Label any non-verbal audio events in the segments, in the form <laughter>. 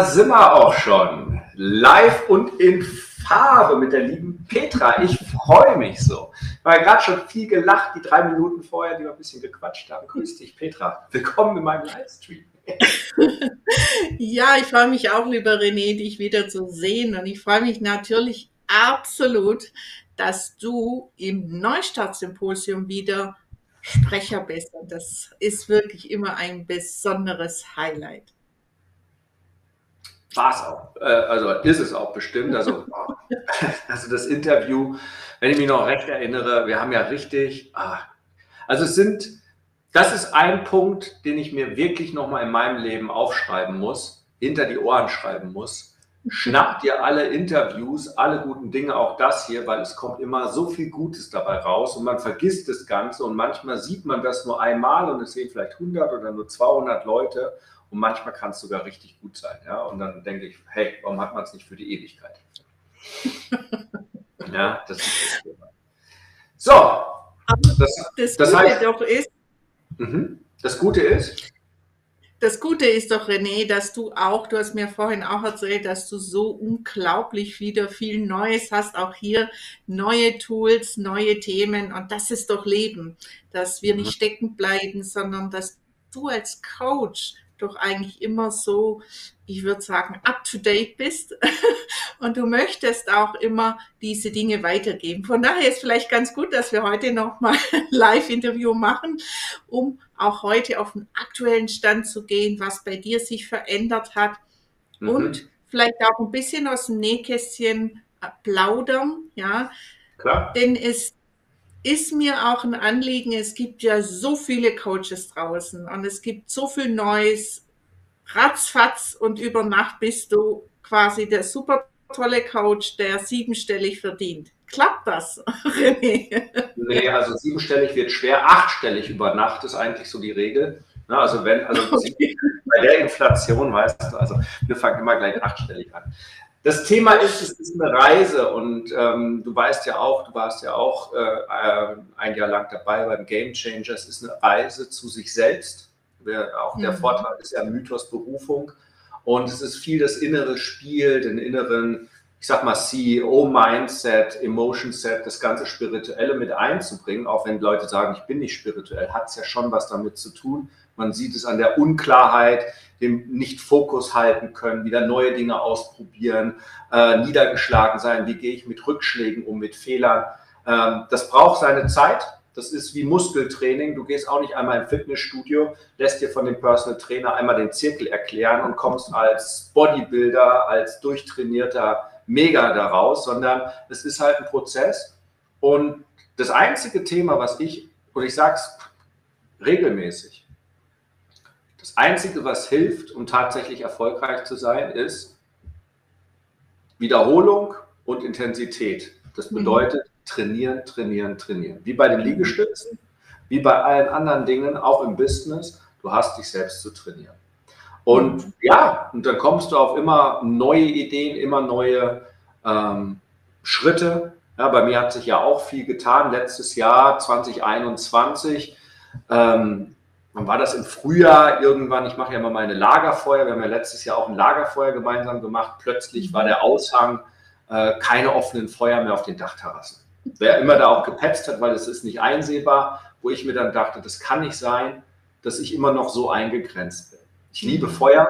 Sind wir auch schon. Live und in Farbe mit der lieben Petra. Ich freue mich so. Ich habe gerade schon viel gelacht, die drei Minuten vorher, die wir ein bisschen gequatscht haben. Grüß dich, Petra. Willkommen in meinem Livestream. <laughs> ja, ich freue mich auch, lieber René, dich wieder zu sehen. Und ich freue mich natürlich absolut, dass du im Neustart-Symposium wieder Sprecher bist. Und das ist wirklich immer ein besonderes Highlight. War es auch. Äh, also ist es auch bestimmt. Also, <laughs> also das Interview, wenn ich mich noch recht erinnere, wir haben ja richtig. Ah, also es sind, das ist ein Punkt, den ich mir wirklich nochmal in meinem Leben aufschreiben muss, hinter die Ohren schreiben muss Schnapp dir alle Interviews, alle guten Dinge, auch das hier, weil es kommt immer so viel Gutes dabei raus und man vergisst das Ganze und manchmal sieht man das nur einmal und es sehen vielleicht 100 oder nur 200 Leute und manchmal kann es sogar richtig gut sein. Ja? Und dann denke ich, hey, warum hat man es nicht für die Ewigkeit? <laughs> ja, das ist das Thema. So, das, das, das heißt, doch ist, mh, das Gute ist, das Gute ist doch, René, dass du auch, du hast mir vorhin auch erzählt, dass du so unglaublich wieder viel Neues hast, auch hier neue Tools, neue Themen. Und das ist doch Leben, dass wir nicht stecken bleiben, sondern dass du als Coach doch eigentlich immer so, ich würde sagen, up-to-date bist. <laughs> Und du möchtest auch immer diese Dinge weitergeben. Von daher ist vielleicht ganz gut, dass wir heute nochmal ein <laughs> Live-Interview machen, um auch heute auf den aktuellen Stand zu gehen, was bei dir sich verändert hat mhm. und vielleicht auch ein bisschen aus dem Nähkästchen plaudern, ja. Klar. Denn es ist mir auch ein Anliegen. Es gibt ja so viele Coaches draußen und es gibt so viel Neues. Ratzfatz und über Nacht bist du quasi der super tolle Coach, der siebenstellig verdient. Klappt das, <laughs> René? Nee, also siebenstellig wird schwer. Achtstellig über Nacht ist eigentlich so die Regel. also wenn, also <laughs> okay. bei der Inflation, weißt du, also wir fangen immer gleich achtstellig an. Das Thema ist, es ist eine Reise und ähm, du weißt ja auch, du warst ja auch äh, ein Jahr lang dabei beim Game Changer. Es ist eine Reise zu sich selbst. Auch der mhm. Vortrag ist ja Mythos Berufung und es ist viel das innere Spiel, den inneren, ich sag mal CEO-Mindset, Emotion-Set, das ganze Spirituelle mit einzubringen. Auch wenn Leute sagen, ich bin nicht spirituell, hat es ja schon was damit zu tun. Man sieht es an der Unklarheit, dem nicht Fokus halten können, wieder neue Dinge ausprobieren, äh, niedergeschlagen sein, wie gehe ich mit Rückschlägen um, mit Fehlern. Ähm, das braucht seine Zeit. Das ist wie Muskeltraining. Du gehst auch nicht einmal im Fitnessstudio, lässt dir von dem Personal Trainer einmal den Zirkel erklären und kommst als Bodybuilder, als durchtrainierter Mega daraus, sondern es ist halt ein Prozess. Und das einzige Thema, was ich, und ich sage es regelmäßig, das Einzige, was hilft, um tatsächlich erfolgreich zu sein, ist Wiederholung und Intensität. Das mhm. bedeutet trainieren, trainieren, trainieren. Wie bei den Liegestützen, wie bei allen anderen Dingen, auch im Business, du hast dich selbst zu trainieren. Und ja, und dann kommst du auf immer neue Ideen, immer neue ähm, Schritte. Ja, bei mir hat sich ja auch viel getan. Letztes Jahr, 2021, ähm, wann war das im Frühjahr irgendwann, ich mache ja immer meine Lagerfeuer, wir haben ja letztes Jahr auch ein Lagerfeuer gemeinsam gemacht, plötzlich war der Aushang äh, keine offenen Feuer mehr auf den Dachterrassen. Wer immer da auch gepetzt hat, weil es ist nicht einsehbar, wo ich mir dann dachte, das kann nicht sein, dass ich immer noch so eingegrenzt bin. Ich liebe Feuer,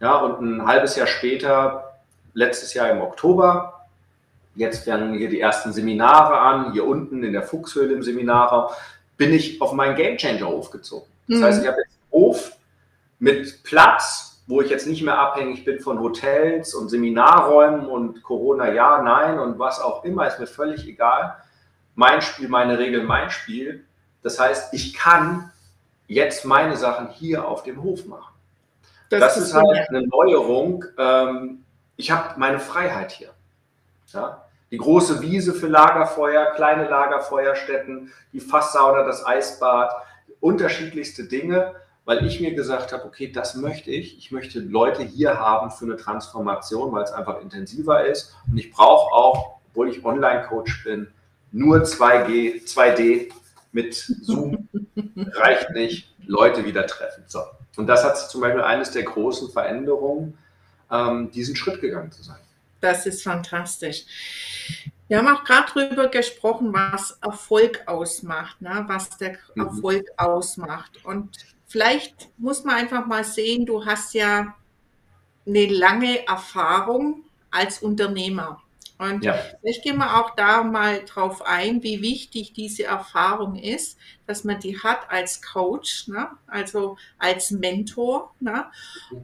ja, und ein halbes Jahr später, letztes Jahr im Oktober, jetzt fangen hier die ersten Seminare an, hier unten in der Fuchshöhle im Seminarraum, bin ich auf meinen Gamechanger aufgezogen. Das mhm. heißt, ich habe jetzt einen Hof mit Platz, wo ich jetzt nicht mehr abhängig bin von Hotels und Seminarräumen und Corona ja, nein und was auch immer, ist mir völlig egal. Mein Spiel, meine Regeln, mein Spiel. Das heißt, ich kann jetzt meine Sachen hier auf dem Hof machen. Das, das ist, halt eine Neuerung, ähm, ich habe meine Freiheit hier. Ja? Die große Wiese für Lagerfeuer, kleine Lagerfeuerstätten, die Fasssauna, das Eisbad, unterschiedlichste Dinge, weil ich mir gesagt habe, okay, das möchte ich. Ich möchte Leute hier haben für eine Transformation, weil es einfach intensiver ist. Und ich brauche auch, obwohl ich Online-Coach bin, nur 2G, 2D mit Zoom <laughs> reicht nicht, Leute wieder treffen. So. Und das hat zum Beispiel eines der großen Veränderungen, ähm, diesen Schritt gegangen zu sein. Das ist fantastisch. Wir haben auch gerade darüber gesprochen, was Erfolg ausmacht, ne? was der mhm. Erfolg ausmacht. Und vielleicht muss man einfach mal sehen, du hast ja eine lange Erfahrung als Unternehmer. Und ja. vielleicht gehen wir auch da mal drauf ein, wie wichtig diese Erfahrung ist, dass man die hat als Coach, ne? also als Mentor. Ne?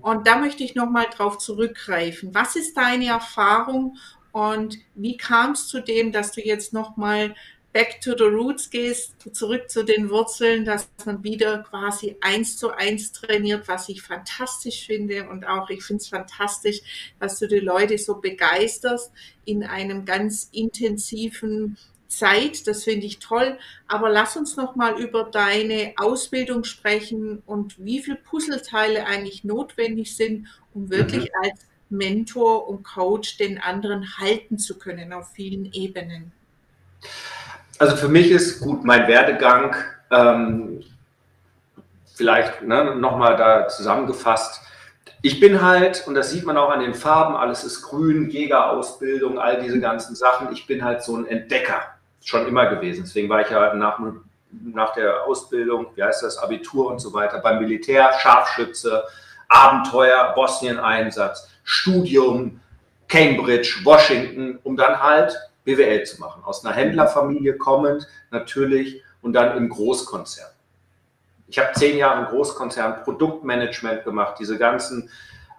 Und da möchte ich nochmal drauf zurückgreifen. Was ist deine Erfahrung und wie kam es zu dem, dass du jetzt nochmal back to the roots gehst, zurück zu den Wurzeln, dass man wieder quasi eins zu eins trainiert, was ich fantastisch finde. Und auch ich finde es fantastisch, dass du die Leute so begeisterst in einem ganz intensiven Zeit. Das finde ich toll. Aber lass uns noch mal über deine Ausbildung sprechen und wie viele Puzzleteile eigentlich notwendig sind, um wirklich mhm. als Mentor und Coach den anderen halten zu können auf vielen Ebenen. Also für mich ist gut mein Werdegang ähm, vielleicht ne, nochmal da zusammengefasst. Ich bin halt, und das sieht man auch an den Farben, alles ist grün, Jägerausbildung, all diese ganzen Sachen. Ich bin halt so ein Entdecker, schon immer gewesen. Deswegen war ich ja nach, nach der Ausbildung, wie heißt das, Abitur und so weiter, beim Militär, Scharfschütze, Abenteuer, Bosnien-Einsatz, Studium, Cambridge, Washington, um dann halt BWL zu machen. Aus einer Händlerfamilie kommend natürlich und dann im Großkonzern. Ich habe zehn Jahre im Großkonzern Produktmanagement gemacht, diese ganzen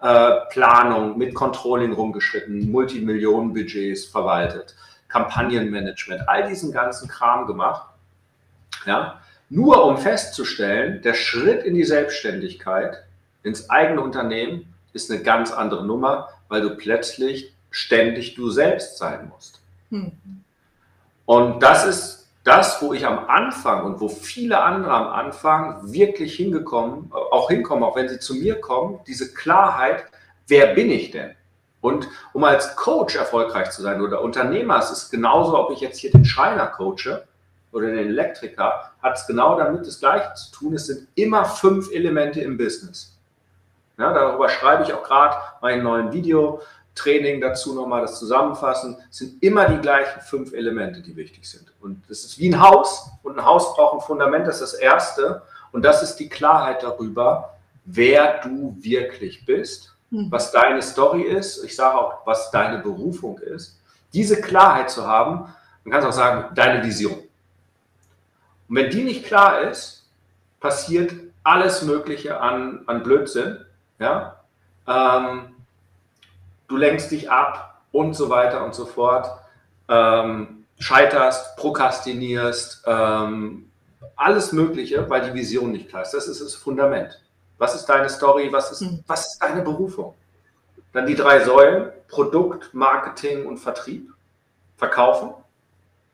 äh, Planungen mit Controlling rumgeschritten, Multimillionenbudgets verwaltet, Kampagnenmanagement, all diesen ganzen Kram gemacht. Ja, nur um festzustellen, der Schritt in die Selbstständigkeit, ins eigene Unternehmen, ist eine ganz andere Nummer, weil du plötzlich ständig du selbst sein musst. Hm. Und das ist das, wo ich am Anfang und wo viele andere am Anfang wirklich hingekommen, auch hinkommen, auch wenn sie zu mir kommen, diese Klarheit, wer bin ich denn? Und um als Coach erfolgreich zu sein oder Unternehmer, es ist genauso, ob ich jetzt hier den Schreiner coache oder den Elektriker, hat es genau damit das Gleiche zu tun. Es sind immer fünf Elemente im Business. Ja, darüber schreibe ich auch gerade mein neuen Video, Training dazu nochmal das Zusammenfassen, es sind immer die gleichen fünf Elemente, die wichtig sind. Und es ist wie ein Haus und ein Haus braucht ein Fundament, das ist das Erste. Und das ist die Klarheit darüber, wer du wirklich bist, hm. was deine Story ist. Ich sage auch, was deine Berufung ist. Diese Klarheit zu haben, man kann es auch sagen, deine Vision. Und wenn die nicht klar ist, passiert alles Mögliche an, an Blödsinn. Ja? Ähm, du lenkst dich ab und so weiter und so fort, ähm, scheiterst, prokrastinierst, ähm, alles Mögliche, weil die Vision nicht klar ist. Das ist das Fundament. Was ist deine Story? Was ist, hm. was ist deine Berufung? Dann die drei Säulen, Produkt, Marketing und Vertrieb, Verkaufen.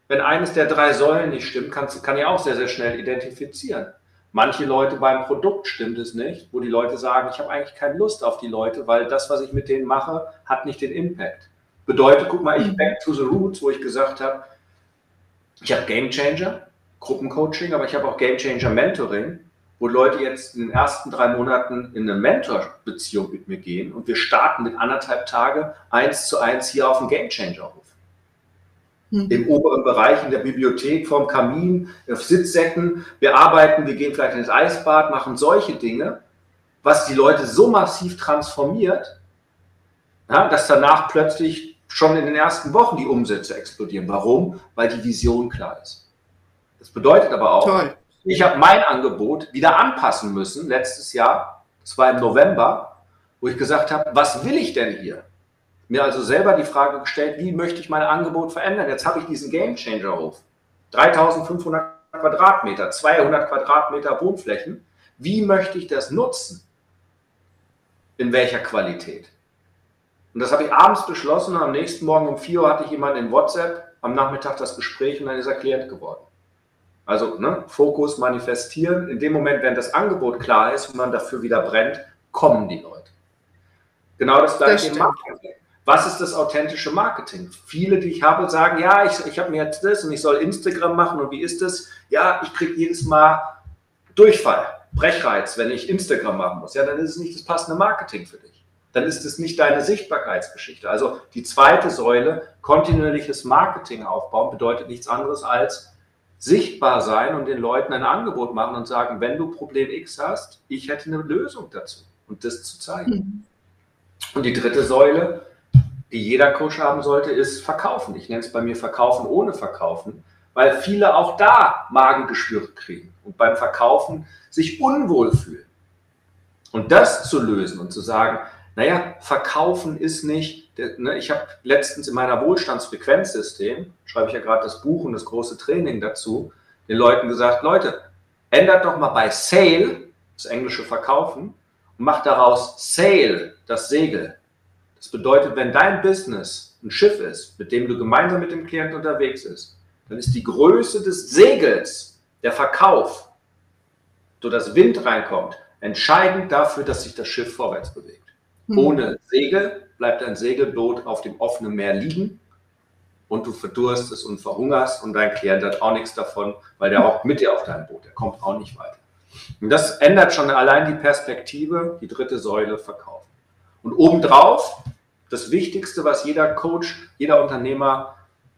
Wenn eines der drei Säulen nicht stimmt, kannst, kann ich auch sehr, sehr schnell identifizieren. Manche Leute beim Produkt stimmt es nicht, wo die Leute sagen, ich habe eigentlich keine Lust auf die Leute, weil das, was ich mit denen mache, hat nicht den Impact. Bedeutet, guck mal, ich mhm. back to the roots, wo ich gesagt habe, ich habe Game Changer, Gruppencoaching, aber ich habe auch Game Changer Mentoring, wo Leute jetzt in den ersten drei Monaten in eine Mentorbeziehung mit mir gehen und wir starten mit anderthalb Tage eins zu eins hier auf dem Game Changer Hof mhm. im oberen Bereich in der Bibliothek, vorm Kamin, auf Sitzsäcken. Wir arbeiten, wir gehen vielleicht ins Eisbad, machen solche Dinge, was die Leute so massiv transformiert, ja, dass danach plötzlich schon in den ersten Wochen die Umsätze explodieren. Warum? Weil die Vision klar ist. Das bedeutet aber auch, Toll. ich habe mein Angebot wieder anpassen müssen letztes Jahr, das war im November, wo ich gesagt habe, was will ich denn hier? Mir also selber die Frage gestellt, wie möchte ich mein Angebot verändern? Jetzt habe ich diesen Game Changer Hof. 3500 Quadratmeter, 200 Quadratmeter Wohnflächen. Wie möchte ich das nutzen? In welcher Qualität? Und das habe ich abends beschlossen am nächsten Morgen um 4 Uhr hatte ich jemanden in WhatsApp, am Nachmittag das Gespräch und dann ist er Klient geworden. Also ne, Fokus manifestieren. In dem Moment, wenn das Angebot klar ist und man dafür wieder brennt, kommen die Leute. Genau das gleiche im Marketing. Was ist das authentische Marketing? Viele, die ich habe, sagen, ja, ich, ich habe mir jetzt das und ich soll Instagram machen und wie ist das? Ja, ich kriege jedes Mal Durchfall, Brechreiz, wenn ich Instagram machen muss. Ja, dann ist es nicht das passende Marketing für dich. Dann ist es nicht deine Sichtbarkeitsgeschichte. Also die zweite Säule, kontinuierliches Marketing aufbauen, bedeutet nichts anderes als sichtbar sein und den Leuten ein Angebot machen und sagen, wenn du Problem X hast, ich hätte eine Lösung dazu und das zu zeigen. Mhm. Und die dritte Säule, die jeder Coach haben sollte, ist Verkaufen. Ich nenne es bei mir Verkaufen ohne Verkaufen, weil viele auch da Magengeschwür kriegen und beim Verkaufen sich unwohl fühlen. Und das zu lösen und zu sagen, naja, Verkaufen ist nicht, ne, ich habe letztens in meiner Wohlstandsfrequenzsystem, schreibe ich ja gerade das Buch und das große Training dazu, den Leuten gesagt, Leute, ändert doch mal bei Sale, das englische Verkaufen, und macht daraus Sale, das Segel. Das bedeutet, wenn dein Business ein Schiff ist, mit dem du gemeinsam mit dem Klienten unterwegs bist, dann ist die Größe des Segels, der Verkauf, so dass Wind reinkommt, entscheidend dafür, dass sich das Schiff vorwärts bewegt. Mhm. Ohne Segel bleibt ein Segelboot auf dem offenen Meer liegen und du verdurstest und verhungerst und dein Klient hat auch nichts davon, weil der auch mit dir auf deinem Boot, der kommt auch nicht weiter. Und das ändert schon allein die Perspektive, die dritte Säule verkaufen. Und obendrauf, das Wichtigste, was jeder Coach, jeder Unternehmer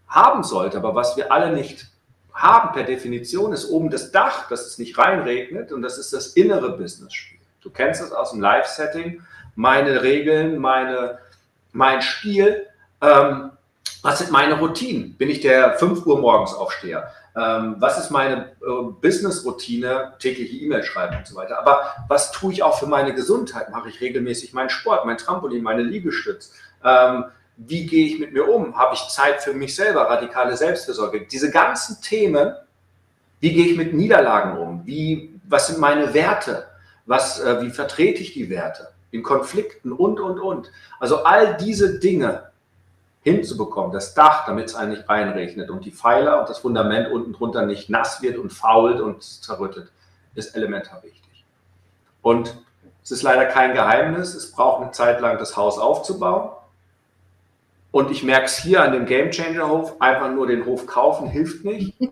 haben sollte, aber was wir alle nicht haben per Definition, ist oben das Dach, dass es nicht reinregnet und das ist das innere Business-Spiel. Du kennst es aus dem Live-Setting meine Regeln, meine, mein Spiel. Ähm, was sind meine Routinen? Bin ich der 5 Uhr morgens Aufsteher? Ähm, was ist meine äh, Business-Routine, tägliche E-Mail schreiben und so weiter. Aber was tue ich auch für meine Gesundheit? Mache ich regelmäßig meinen Sport, mein Trampolin, meine Liegestütz? Ähm, wie gehe ich mit mir um? Habe ich Zeit für mich selber, radikale Selbstversorge? Diese ganzen Themen, wie gehe ich mit Niederlagen um? Wie, was sind meine Werte? Was, äh, wie vertrete ich die Werte? in Konflikten und, und, und. Also all diese Dinge hinzubekommen, das Dach, damit es eigentlich reinregnet und die Pfeiler und das Fundament unten drunter nicht nass wird und fault und zerrüttet, ist elementar wichtig. Und es ist leider kein Geheimnis, es braucht eine Zeit lang, das Haus aufzubauen. Und ich merke es hier an dem Game Changer Hof, einfach nur den Hof kaufen hilft nicht. <laughs>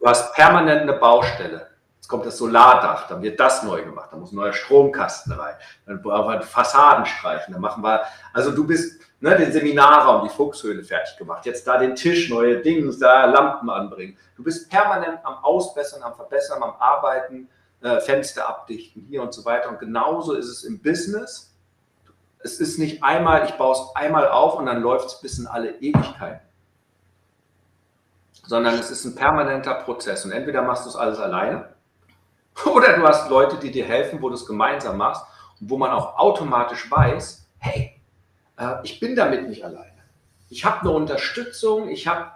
Du hast permanent eine Baustelle. Jetzt kommt das Solardach, dann wird das neu gemacht, dann muss ein neuer Stromkasten rein, dann brauchen wir Fassaden streichen, dann machen wir, also du bist ne, den Seminarraum, die Fuchshöhle fertig gemacht, jetzt da den Tisch, neue Dinge, da Lampen anbringen. Du bist permanent am Ausbessern, am Verbessern, am Arbeiten, äh, Fenster abdichten, hier und so weiter. Und genauso ist es im Business. Es ist nicht einmal, ich baue es einmal auf und dann läuft es bis in alle Ewigkeiten sondern es ist ein permanenter Prozess. Und entweder machst du es alles alleine <laughs> Oder du hast Leute, die dir helfen, wo du es gemeinsam machst und wo man auch automatisch weiß, hey, äh, ich bin damit nicht alleine. Ich habe eine Unterstützung, ich habe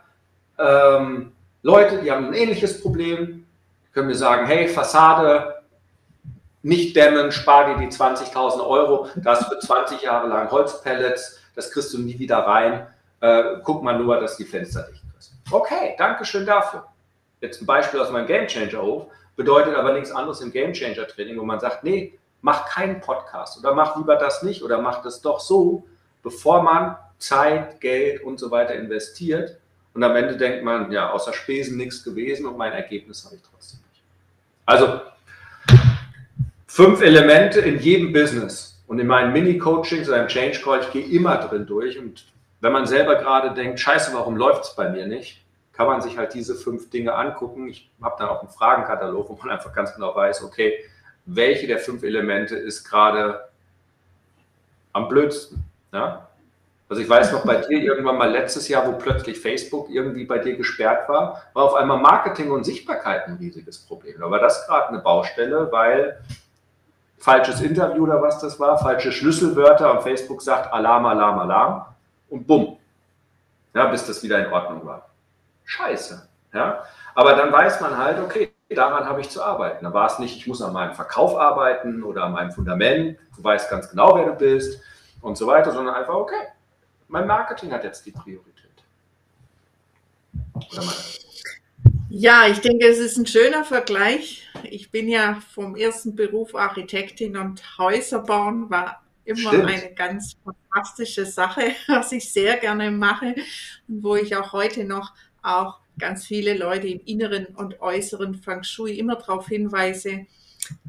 ähm, Leute, die haben ein ähnliches Problem, können mir sagen, hey, Fassade nicht dämmen, spar dir die 20.000 Euro, das für 20 Jahre lang Holzpellets, das kriegst du nie wieder rein. Äh, guck mal nur, dass die Fenster dicht sind. Okay, danke schön dafür. Jetzt ein Beispiel aus meinem Game Changer Hof bedeutet aber nichts anderes im Game Changer Training, wo man sagt, nee, mach keinen Podcast oder mach lieber das nicht oder mach das doch so, bevor man Zeit, Geld und so weiter investiert. Und am Ende denkt man, ja, außer Spesen nichts gewesen und mein Ergebnis habe ich trotzdem nicht. Also fünf Elemente in jedem Business. Und in meinen Mini-Coachings oder im Change Call, ich gehe immer drin durch. Und wenn man selber gerade denkt, scheiße, warum läuft es bei mir nicht? kann man sich halt diese fünf Dinge angucken. Ich habe dann auch einen Fragenkatalog, wo man einfach ganz genau weiß, okay, welche der fünf Elemente ist gerade am blödsten. Ja? Also ich weiß noch bei dir irgendwann mal letztes Jahr, wo plötzlich Facebook irgendwie bei dir gesperrt war, war auf einmal Marketing und Sichtbarkeit ein riesiges Problem. Da war das gerade eine Baustelle, weil falsches Interview oder was das war, falsche Schlüsselwörter und Facebook sagt Alarm, Alarm, Alarm und bumm. Ja, bis das wieder in Ordnung war scheiße. Ja? Aber dann weiß man halt, okay, daran habe ich zu arbeiten. Da war es nicht, ich muss an meinem Verkauf arbeiten oder an meinem Fundament. Du weißt ganz genau, wer du bist. Und so weiter, sondern einfach, okay, mein Marketing hat jetzt die Priorität. Ja, ich denke, es ist ein schöner Vergleich. Ich bin ja vom ersten Beruf Architektin und Häuser bauen war immer Stimmt. eine ganz fantastische Sache, <laughs> was ich sehr gerne mache und wo ich auch heute noch auch ganz viele Leute im inneren und äußeren Feng Shui immer darauf hinweise,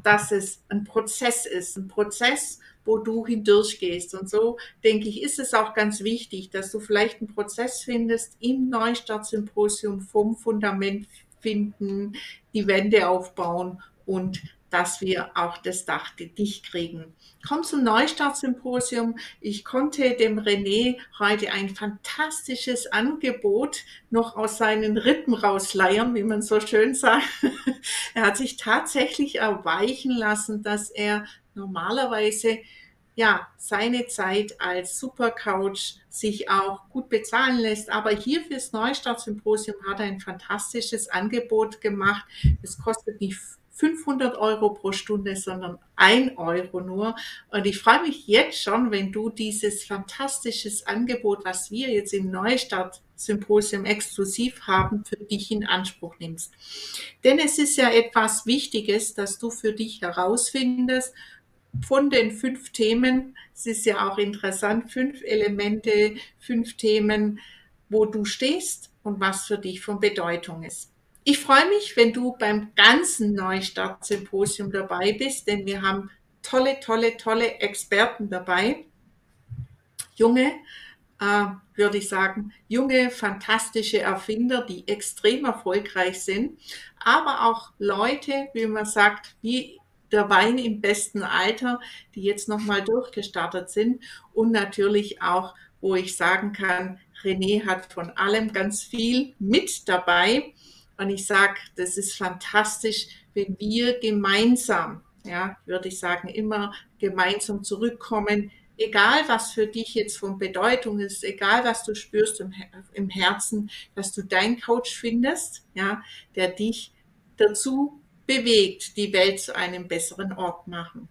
dass es ein Prozess ist, ein Prozess, wo du hindurchgehst. Und so denke ich, ist es auch ganz wichtig, dass du vielleicht einen Prozess findest im Neustartsymposium vom Fundament finden, die Wände aufbauen und dass wir auch das Dach dicht kriegen. Komm zum Neustartsymposium. Ich konnte dem René heute ein fantastisches Angebot noch aus seinen Rippen rausleiern, wie man so schön sagt. <laughs> er hat sich tatsächlich erweichen lassen, dass er normalerweise ja, seine Zeit als Supercoach sich auch gut bezahlen lässt. Aber hier fürs Neustartsymposium hat er ein fantastisches Angebot gemacht. Es kostet nicht 500 Euro pro Stunde, sondern ein Euro nur. Und ich freue mich jetzt schon, wenn du dieses fantastisches Angebot, was wir jetzt im Neustart Symposium exklusiv haben, für dich in Anspruch nimmst. Denn es ist ja etwas Wichtiges, dass du für dich herausfindest, von den fünf Themen, es ist ja auch interessant, fünf Elemente, fünf Themen, wo du stehst und was für dich von Bedeutung ist. Ich freue mich, wenn du beim ganzen Neustart-Symposium dabei bist, denn wir haben tolle, tolle, tolle Experten dabei. Junge, äh, würde ich sagen, junge, fantastische Erfinder, die extrem erfolgreich sind, aber auch Leute, wie man sagt, wie der Wein im besten Alter, die jetzt nochmal durchgestartet sind und natürlich auch, wo ich sagen kann, René hat von allem ganz viel mit dabei. Und ich sage, das ist fantastisch, wenn wir gemeinsam, ja, würde ich sagen, immer gemeinsam zurückkommen, egal was für dich jetzt von Bedeutung ist, egal was du spürst im, im Herzen, dass du deinen Coach findest, ja, der dich dazu bewegt, die Welt zu einem besseren Ort machen.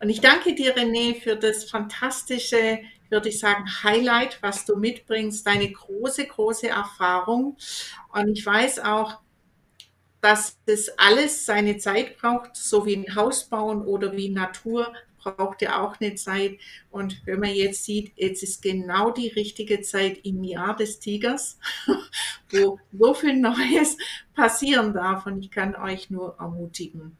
Und ich danke dir, René, für das fantastische, würde ich sagen, Highlight, was du mitbringst, deine große, große Erfahrung. Und ich weiß auch, dass das alles seine Zeit braucht, so wie ein Haus bauen oder wie Natur braucht ja auch eine Zeit. Und wenn man jetzt sieht, jetzt ist genau die richtige Zeit im Jahr des Tigers, wo so viel Neues <laughs> passieren darf. Und ich kann euch nur ermutigen.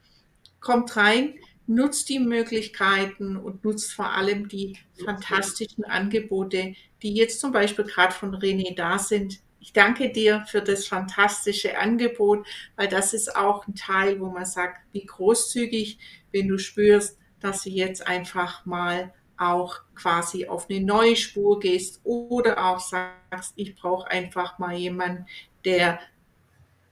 Kommt rein, nutzt die Möglichkeiten und nutzt vor allem die fantastischen Angebote, die jetzt zum Beispiel gerade von René da sind. Ich danke dir für das fantastische Angebot, weil das ist auch ein Teil, wo man sagt, wie großzügig, wenn du spürst, dass du jetzt einfach mal auch quasi auf eine neue Spur gehst oder auch sagst, ich brauche einfach mal jemanden, der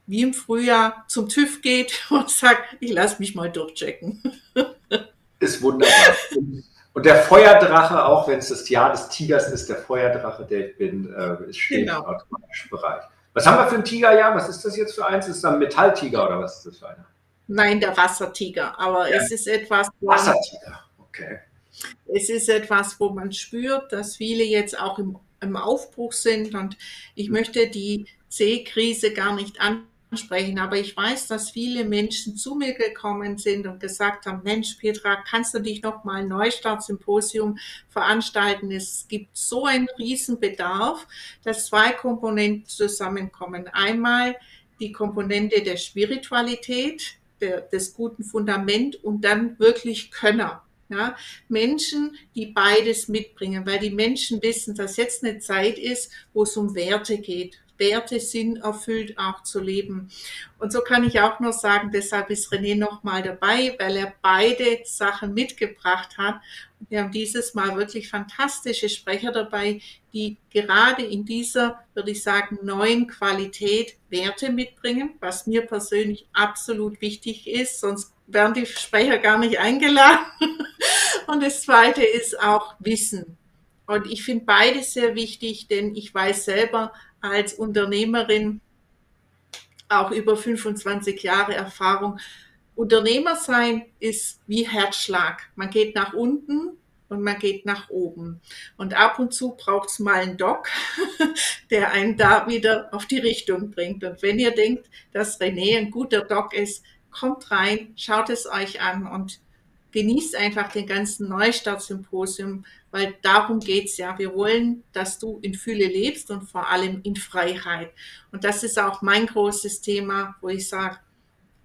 wie im Frühjahr zum TÜV geht <laughs> und sagt, ich lasse mich mal durchchecken. <laughs> Ist wunderbar. Und der Feuerdrache, auch wenn es das Jahr des Tigers ist, der Feuerdrache, der ich bin, äh, ist steht genau. im automatischen Bereich. Was haben wir für ein Tigerjahr? Was ist das jetzt für eins? Ist das ein Metalltiger oder was ist das für einer? Nein, der Wassertiger. Aber ja. es ist etwas. Wassertiger, okay. Es ist etwas, wo man spürt, dass viele jetzt auch im, im Aufbruch sind. Und ich möchte die C-Krise gar nicht ansprechen, aber ich weiß, dass viele Menschen zu mir gekommen sind und gesagt haben, Mensch, Petra, kannst du dich noch mal Neustart-Symposium veranstalten? Es gibt so einen Riesenbedarf, dass zwei Komponenten zusammenkommen. Einmal die Komponente der Spiritualität, der, des guten Fundament und dann wirklich Könner. Ja, Menschen, die beides mitbringen, weil die Menschen wissen, dass jetzt eine Zeit ist, wo es um Werte geht, Werte Sinn erfüllt auch zu leben. Und so kann ich auch nur sagen, deshalb ist René nochmal dabei, weil er beide Sachen mitgebracht hat. Wir haben dieses Mal wirklich fantastische Sprecher dabei, die gerade in dieser, würde ich sagen, neuen Qualität Werte mitbringen, was mir persönlich absolut wichtig ist, sonst wären die Sprecher gar nicht eingeladen. <laughs> Und das Zweite ist auch Wissen. Und ich finde beides sehr wichtig, denn ich weiß selber, als Unternehmerin auch über 25 Jahre Erfahrung. Unternehmer sein ist wie Herzschlag. Man geht nach unten, und man geht nach oben. Und ab und zu braucht es mal einen Doc, <laughs> der einen da wieder auf die Richtung bringt. Und wenn ihr denkt, dass René ein guter Doc ist, kommt rein, schaut es euch an und genießt einfach den ganzen Neustart-Symposium, weil darum geht's ja. Wir wollen, dass du in Fülle lebst und vor allem in Freiheit. Und das ist auch mein großes Thema, wo ich sage,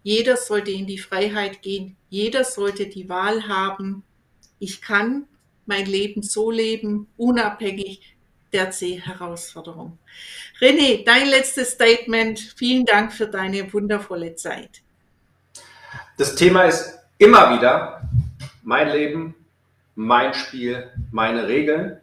jeder sollte in die Freiheit gehen, jeder sollte die Wahl haben, ich kann mein Leben so leben, unabhängig der C-Herausforderung. René, dein letztes Statement. Vielen Dank für deine wundervolle Zeit. Das Thema ist immer wieder mein Leben, mein Spiel, meine Regeln.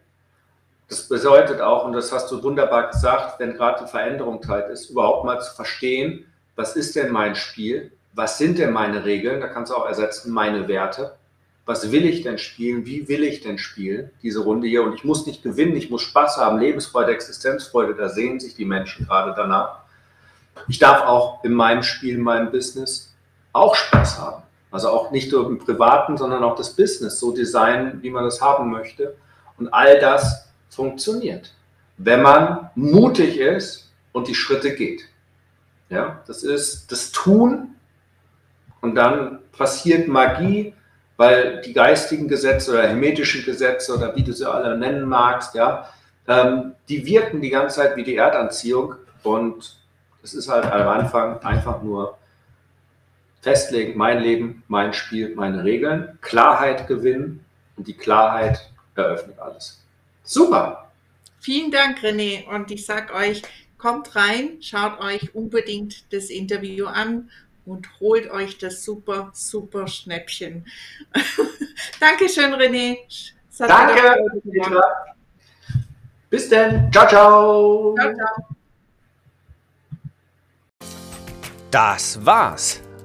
Das bedeutet auch, und das hast du wunderbar gesagt, wenn gerade die Veränderung Zeit ist, überhaupt mal zu verstehen, was ist denn mein Spiel? Was sind denn meine Regeln? Da kannst du auch ersetzen, meine Werte. Was will ich denn spielen? Wie will ich denn spielen, diese Runde hier? Und ich muss nicht gewinnen, ich muss Spaß haben, Lebensfreude, Existenzfreude, da sehen sich die Menschen gerade danach. Ich darf auch in meinem Spiel, in meinem Business auch Spaß haben. Also auch nicht nur im Privaten, sondern auch das Business so designen, wie man das haben möchte. Und all das funktioniert, wenn man mutig ist und die Schritte geht. Ja, das ist das Tun und dann passiert Magie, weil die geistigen Gesetze oder hermetischen Gesetze oder wie du sie alle nennen magst, ja, ähm, die wirken die ganze Zeit wie die Erdanziehung und es ist halt am Anfang einfach nur festlegen, mein Leben, mein Spiel, meine Regeln, Klarheit gewinnen und die Klarheit eröffnet alles. Super! Vielen Dank, René. Und ich sage euch, kommt rein, schaut euch unbedingt das Interview an und holt euch das super, super Schnäppchen. <laughs> Dankeschön, René. Danke. Bis dann. Ciao, ciao. Ciao, ciao. Das war's.